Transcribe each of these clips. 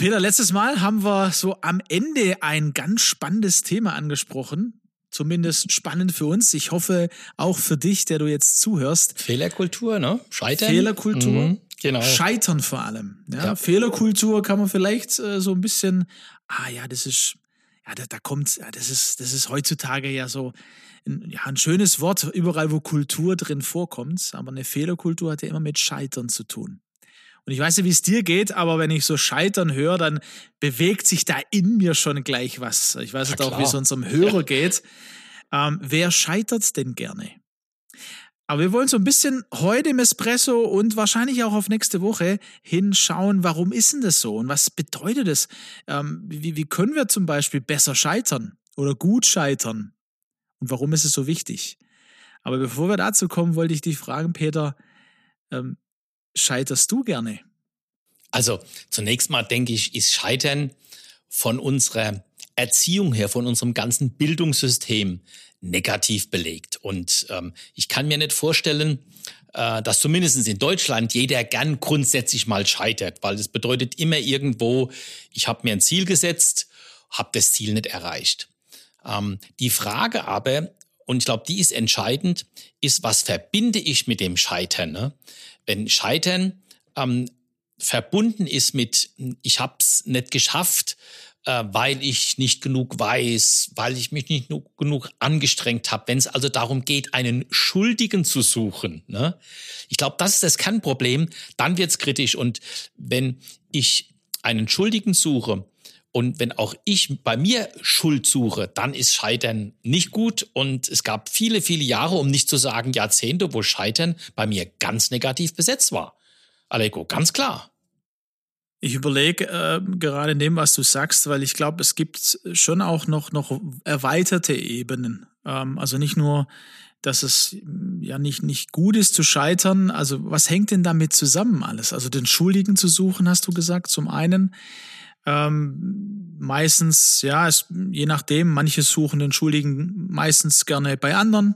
Peter, letztes Mal haben wir so am Ende ein ganz spannendes Thema angesprochen. Zumindest spannend für uns. Ich hoffe auch für dich, der du jetzt zuhörst. Fehlerkultur, ne? Scheitern. Fehlerkultur. Mhm, genau. Scheitern vor allem. Ja? ja. Fehlerkultur kann man vielleicht äh, so ein bisschen, ah ja, das ist, ja, da, da kommt, ja, das ist, das ist heutzutage ja so ein, ja, ein schönes Wort, überall wo Kultur drin vorkommt. Aber eine Fehlerkultur hat ja immer mit Scheitern zu tun. Und ich weiß nicht, wie es dir geht, aber wenn ich so Scheitern höre, dann bewegt sich da in mir schon gleich was. Ich weiß nicht auch, wie es unserem Hörer geht. Ähm, wer scheitert denn gerne? Aber wir wollen so ein bisschen heute im Espresso und wahrscheinlich auch auf nächste Woche hinschauen, warum ist denn das so und was bedeutet das? Ähm, wie, wie können wir zum Beispiel besser scheitern oder gut scheitern? Und warum ist es so wichtig? Aber bevor wir dazu kommen, wollte ich dich fragen, Peter, ähm, scheiterst du gerne? Also zunächst mal denke ich, ist Scheitern von unserer Erziehung her, von unserem ganzen Bildungssystem negativ belegt. Und ähm, ich kann mir nicht vorstellen, äh, dass zumindest in Deutschland jeder gern grundsätzlich mal scheitert, weil das bedeutet immer irgendwo, ich habe mir ein Ziel gesetzt, habe das Ziel nicht erreicht. Ähm, die Frage aber, und ich glaube, die ist entscheidend, ist, was verbinde ich mit dem Scheitern? Ne? Wenn Scheitern ähm, verbunden ist mit, ich habe es nicht geschafft, äh, weil ich nicht genug weiß, weil ich mich nicht genug angestrengt habe. Wenn es also darum geht, einen Schuldigen zu suchen, ne? ich glaube, das ist das Kernproblem, dann wird's kritisch. Und wenn ich einen Schuldigen suche, und wenn auch ich bei mir Schuld suche, dann ist Scheitern nicht gut. Und es gab viele, viele Jahre, um nicht zu sagen Jahrzehnte, wo Scheitern bei mir ganz negativ besetzt war. Aleko, ganz klar. Ich überlege äh, gerade in dem, was du sagst, weil ich glaube, es gibt schon auch noch, noch erweiterte Ebenen. Ähm, also nicht nur, dass es ja nicht, nicht gut ist zu scheitern. Also was hängt denn damit zusammen alles? Also den Schuldigen zu suchen, hast du gesagt, zum einen. Ähm, meistens, ja, es, je nachdem, manche suchen den Schuldigen meistens gerne bei anderen.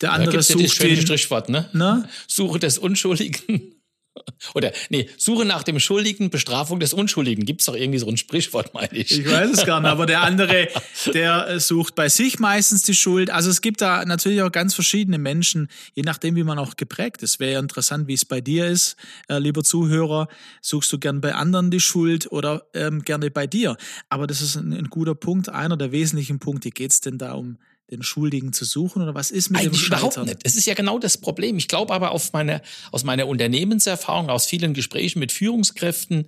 Der andere da sucht ja den Strichwort, ne? ne? Suche des Unschuldigen. Oder, nee, Suche nach dem Schuldigen, Bestrafung des Unschuldigen. Gibt es doch irgendwie so ein Sprichwort, meine ich. Ich weiß es gar nicht, aber der andere, der äh, sucht bei sich meistens die Schuld. Also es gibt da natürlich auch ganz verschiedene Menschen, je nachdem, wie man auch geprägt ist. Wäre ja interessant, wie es bei dir ist, äh, lieber Zuhörer. Suchst du gern bei anderen die Schuld oder ähm, gerne bei dir? Aber das ist ein, ein guter Punkt, einer der wesentlichen Punkte. Geht es denn da um den Schuldigen zu suchen oder was ist mit Eigentlich dem Scheitern? überhaupt nicht. Es ist ja genau das Problem. Ich glaube aber auf meine, aus meiner Unternehmenserfahrung, aus vielen Gesprächen mit Führungskräften,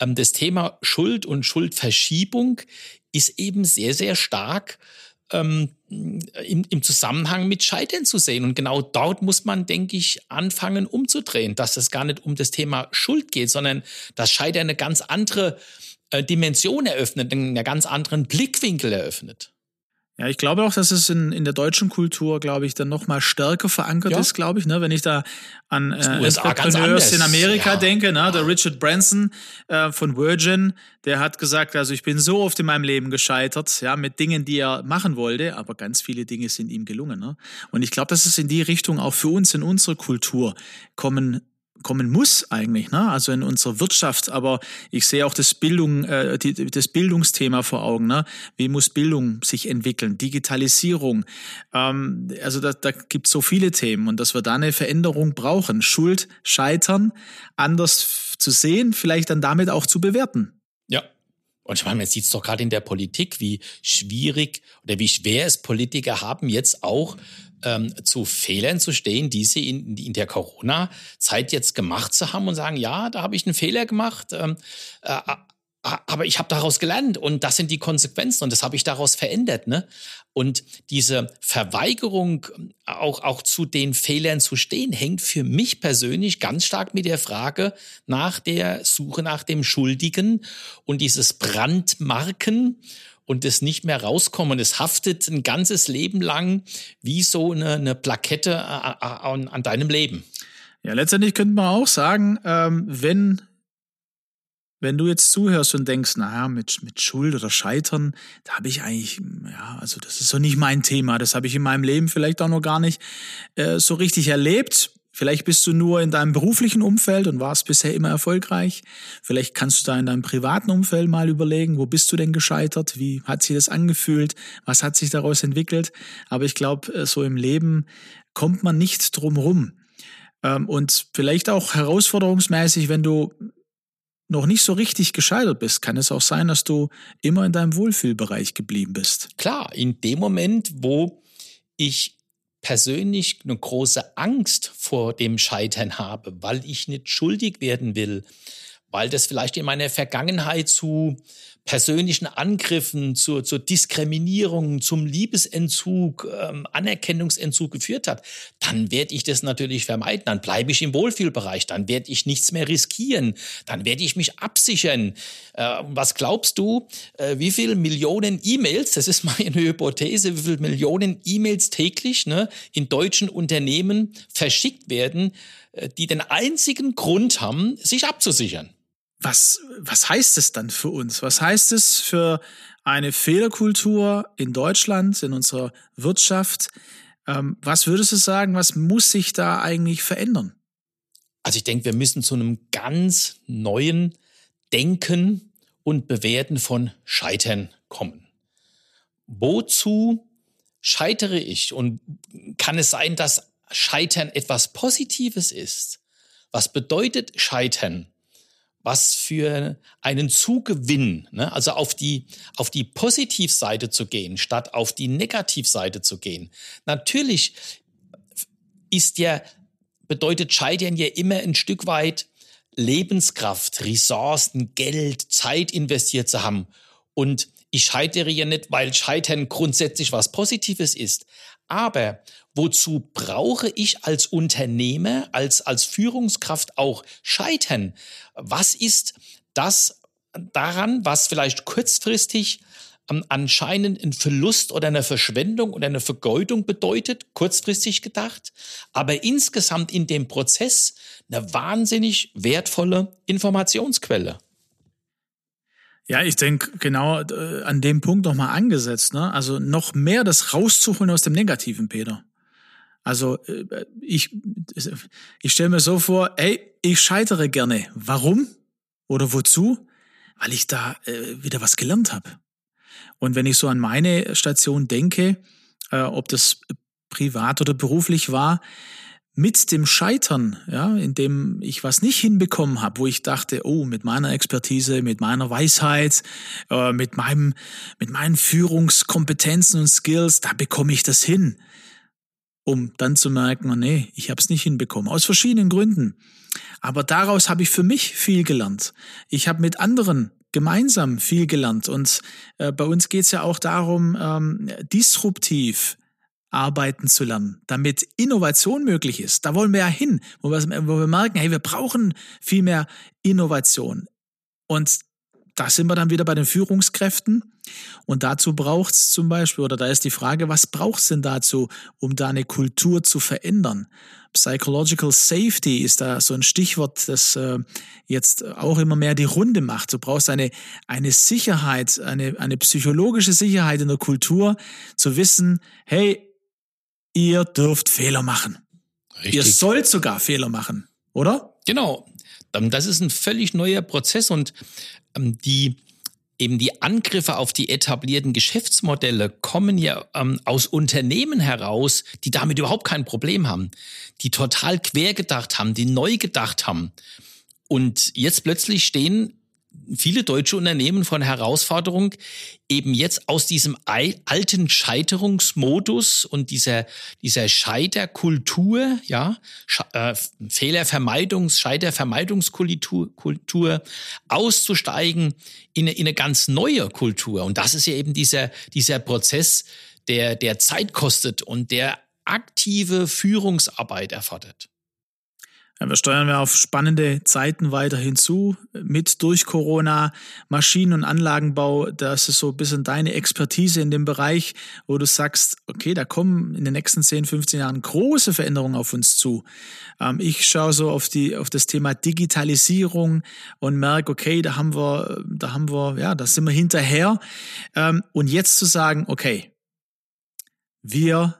ähm, das Thema Schuld und Schuldverschiebung ist eben sehr, sehr stark ähm, im, im Zusammenhang mit Scheitern zu sehen. Und genau dort muss man, denke ich, anfangen umzudrehen, dass es gar nicht um das Thema Schuld geht, sondern dass Scheitern eine ganz andere äh, Dimension eröffnet, einen ganz anderen Blickwinkel eröffnet. Ja, ich glaube auch, dass es in, in der deutschen Kultur, glaube ich, dann noch mal stärker verankert ja. ist, glaube ich. Ne? Wenn ich da an äh, Entrepreneurs in Amerika ja. denke, ne? der Richard Branson äh, von Virgin, der hat gesagt, also ich bin so oft in meinem Leben gescheitert, ja, mit Dingen, die er machen wollte, aber ganz viele Dinge sind ihm gelungen. Ne? Und ich glaube, dass es in die Richtung auch für uns in unserer Kultur kommen kommen muss eigentlich, ne? also in unserer Wirtschaft. Aber ich sehe auch das Bildung, äh, die, das Bildungsthema vor Augen. Ne? Wie muss Bildung sich entwickeln? Digitalisierung. Ähm, also da, da gibt es so viele Themen und dass wir da eine Veränderung brauchen. Schuld, Scheitern, anders zu sehen, vielleicht dann damit auch zu bewerten. Ja, und ich meine, man sieht es doch gerade in der Politik, wie schwierig oder wie schwer es Politiker haben, jetzt auch ähm, zu Fehlern zu stehen, die sie in, in der Corona-Zeit jetzt gemacht zu haben und sagen, ja, da habe ich einen Fehler gemacht. Ähm, äh, aber ich habe daraus gelernt und das sind die Konsequenzen und das habe ich daraus verändert. Ne? Und diese Verweigerung, auch, auch zu den Fehlern zu stehen, hängt für mich persönlich ganz stark mit der Frage nach der Suche nach dem Schuldigen und dieses Brandmarken und das nicht mehr rauskommen. Es haftet ein ganzes Leben lang wie so eine, eine Plakette äh, äh, an, an deinem Leben. Ja, letztendlich könnte man auch sagen, ähm, wenn wenn du jetzt zuhörst und denkst, naja, mit, mit Schuld oder Scheitern, da habe ich eigentlich, ja, also das ist so nicht mein Thema. Das habe ich in meinem Leben vielleicht auch noch gar nicht äh, so richtig erlebt. Vielleicht bist du nur in deinem beruflichen Umfeld und warst bisher immer erfolgreich. Vielleicht kannst du da in deinem privaten Umfeld mal überlegen, wo bist du denn gescheitert? Wie hat sich das angefühlt? Was hat sich daraus entwickelt? Aber ich glaube, äh, so im Leben kommt man nicht drum rum. Ähm, und vielleicht auch herausforderungsmäßig, wenn du noch nicht so richtig gescheitert bist, kann es auch sein, dass du immer in deinem Wohlfühlbereich geblieben bist. Klar, in dem Moment, wo ich persönlich eine große Angst vor dem Scheitern habe, weil ich nicht schuldig werden will, weil das vielleicht in meiner Vergangenheit zu persönlichen Angriffen, zur, zur Diskriminierung, zum Liebesentzug, ähm, Anerkennungsentzug geführt hat, dann werde ich das natürlich vermeiden. Dann bleibe ich im Wohlfühlbereich, dann werde ich nichts mehr riskieren, dann werde ich mich absichern. Äh, was glaubst du, äh, wie viele Millionen E-Mails, das ist meine Hypothese, wie viele Millionen E-Mails täglich ne, in deutschen Unternehmen verschickt werden, äh, die den einzigen Grund haben, sich abzusichern? Was, was heißt es dann für uns? Was heißt es für eine Fehlerkultur in Deutschland, in unserer Wirtschaft? Ähm, was würdest du sagen, was muss sich da eigentlich verändern? Also ich denke, wir müssen zu einem ganz neuen Denken und Bewerten von Scheitern kommen. Wozu scheitere ich? Und kann es sein, dass Scheitern etwas Positives ist? Was bedeutet Scheitern? Was für einen Zugewinn, ne? also auf die, auf die Positivseite zu gehen, statt auf die Negativseite zu gehen. Natürlich ist ja, bedeutet Scheitern ja immer ein Stück weit Lebenskraft, Ressourcen, Geld, Zeit investiert zu haben. Und ich scheitere ja nicht, weil Scheitern grundsätzlich was Positives ist. Aber wozu brauche ich als Unternehmer, als, als Führungskraft auch Scheitern? Was ist das daran, was vielleicht kurzfristig ähm, anscheinend ein Verlust oder eine Verschwendung oder eine Vergeudung bedeutet, kurzfristig gedacht, aber insgesamt in dem Prozess eine wahnsinnig wertvolle Informationsquelle. Ja, ich denke genau äh, an dem Punkt nochmal angesetzt. Ne? Also noch mehr das rauszuholen aus dem Negativen, Peter. Also äh, ich, ich stelle mir so vor, ey, ich scheitere gerne. Warum oder wozu? Weil ich da äh, wieder was gelernt habe. Und wenn ich so an meine Station denke, äh, ob das privat oder beruflich war, mit dem Scheitern, ja, in dem ich was nicht hinbekommen habe, wo ich dachte, oh, mit meiner Expertise, mit meiner Weisheit, äh, mit meinem, mit meinen Führungskompetenzen und Skills, da bekomme ich das hin, um dann zu merken, oh, nee, ich habe es nicht hinbekommen, aus verschiedenen Gründen. Aber daraus habe ich für mich viel gelernt. Ich habe mit anderen gemeinsam viel gelernt und äh, bei uns geht es ja auch darum, ähm, disruptiv arbeiten zu lernen, damit Innovation möglich ist. Da wollen wir ja hin, wo wir, wo wir merken, hey, wir brauchen viel mehr Innovation. Und da sind wir dann wieder bei den Führungskräften. Und dazu braucht es zum Beispiel, oder da ist die Frage, was braucht es denn dazu, um da eine Kultur zu verändern? Psychological Safety ist da so ein Stichwort, das äh, jetzt auch immer mehr die Runde macht. Du brauchst eine, eine Sicherheit, eine, eine psychologische Sicherheit in der Kultur, zu wissen, hey, ihr dürft Fehler machen. Richtig. Ihr sollt sogar Fehler machen, oder? Genau. Ähm, das ist ein völlig neuer Prozess und ähm, die eben die Angriffe auf die etablierten Geschäftsmodelle kommen ja ähm, aus Unternehmen heraus, die damit überhaupt kein Problem haben, die total quer gedacht haben, die neu gedacht haben. Und jetzt plötzlich stehen viele deutsche Unternehmen von Herausforderung, eben jetzt aus diesem alten Scheiterungsmodus und dieser, dieser Scheiterkultur, ja, äh, Fehlervermeidungs-, Scheitervermeidungskultur Kultur, auszusteigen in eine, in eine ganz neue Kultur. Und das ist ja eben dieser, dieser Prozess, der, der Zeit kostet und der aktive Führungsarbeit erfordert. Ja, wir steuern wir auf spannende Zeiten weiter hinzu. Mit durch Corona, Maschinen- und Anlagenbau, das ist so ein bisschen deine Expertise in dem Bereich, wo du sagst, okay, da kommen in den nächsten 10, 15 Jahren große Veränderungen auf uns zu. Ähm, ich schaue so auf die, auf das Thema Digitalisierung und merke, okay, da haben wir, da haben wir, ja, da sind wir hinterher. Ähm, und jetzt zu sagen, okay, wir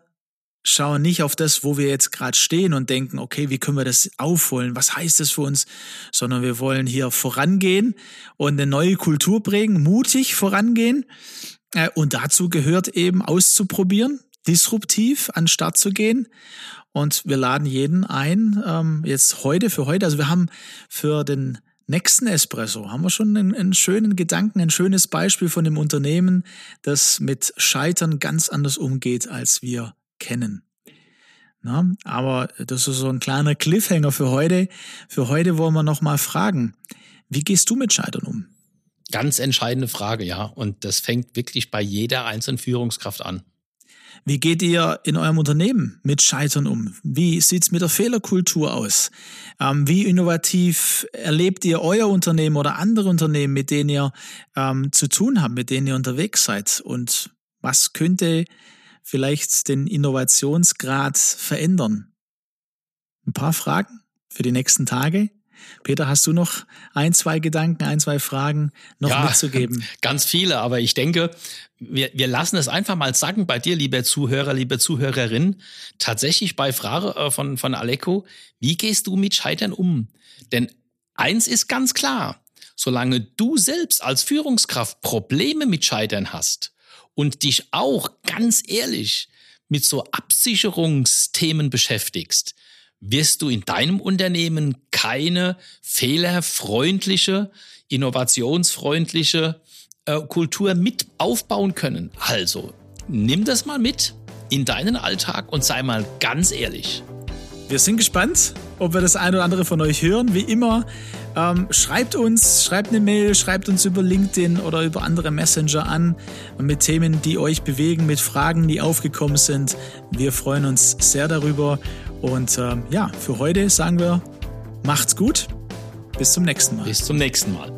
schauen nicht auf das, wo wir jetzt gerade stehen und denken, okay, wie können wir das aufholen? Was heißt das für uns? Sondern wir wollen hier vorangehen und eine neue Kultur prägen, mutig vorangehen. Äh, und dazu gehört eben auszuprobieren, disruptiv an den Start zu gehen. Und wir laden jeden ein, ähm, jetzt heute für heute. Also wir haben für den nächsten Espresso haben wir schon einen, einen, schönen Gedanken, ein schönes Beispiel von dem Unternehmen, das mit Scheitern ganz anders umgeht, als wir kennen. Na, aber das ist so ein kleiner Cliffhanger für heute. Für heute wollen wir noch mal fragen, wie gehst du mit Scheitern um? Ganz entscheidende Frage, ja. Und das fängt wirklich bei jeder einzelnen Führungskraft an. Wie geht ihr in eurem Unternehmen mit Scheitern um? Wie sieht's mit der Fehlerkultur aus? Ähm, wie innovativ erlebt ihr euer Unternehmen oder andere Unternehmen, mit denen ihr ähm, zu tun habt, mit denen ihr unterwegs seid? Und was könnte vielleicht den Innovationsgrad verändern? Ein paar Fragen für die nächsten Tage. Peter, hast du noch ein, zwei Gedanken, ein, zwei Fragen noch ja, mitzugeben? Ganz viele, aber ich denke, wir, wir lassen es einfach mal sagen bei dir, lieber Zuhörer, liebe Zuhörerin. Tatsächlich bei Frage äh, von, von Aleko, wie gehst du mit Scheitern um? Denn eins ist ganz klar, solange du selbst als Führungskraft Probleme mit Scheitern hast, und dich auch ganz ehrlich mit so Absicherungsthemen beschäftigst, wirst du in deinem Unternehmen keine fehlerfreundliche, innovationsfreundliche äh, Kultur mit aufbauen können. Also, nimm das mal mit in deinen Alltag und sei mal ganz ehrlich. Wir sind gespannt, ob wir das ein oder andere von euch hören. Wie immer, ähm, schreibt uns, schreibt eine Mail, schreibt uns über LinkedIn oder über andere Messenger an mit Themen, die euch bewegen, mit Fragen, die aufgekommen sind. Wir freuen uns sehr darüber. Und ähm, ja, für heute sagen wir, macht's gut. Bis zum nächsten Mal. Bis zum nächsten Mal.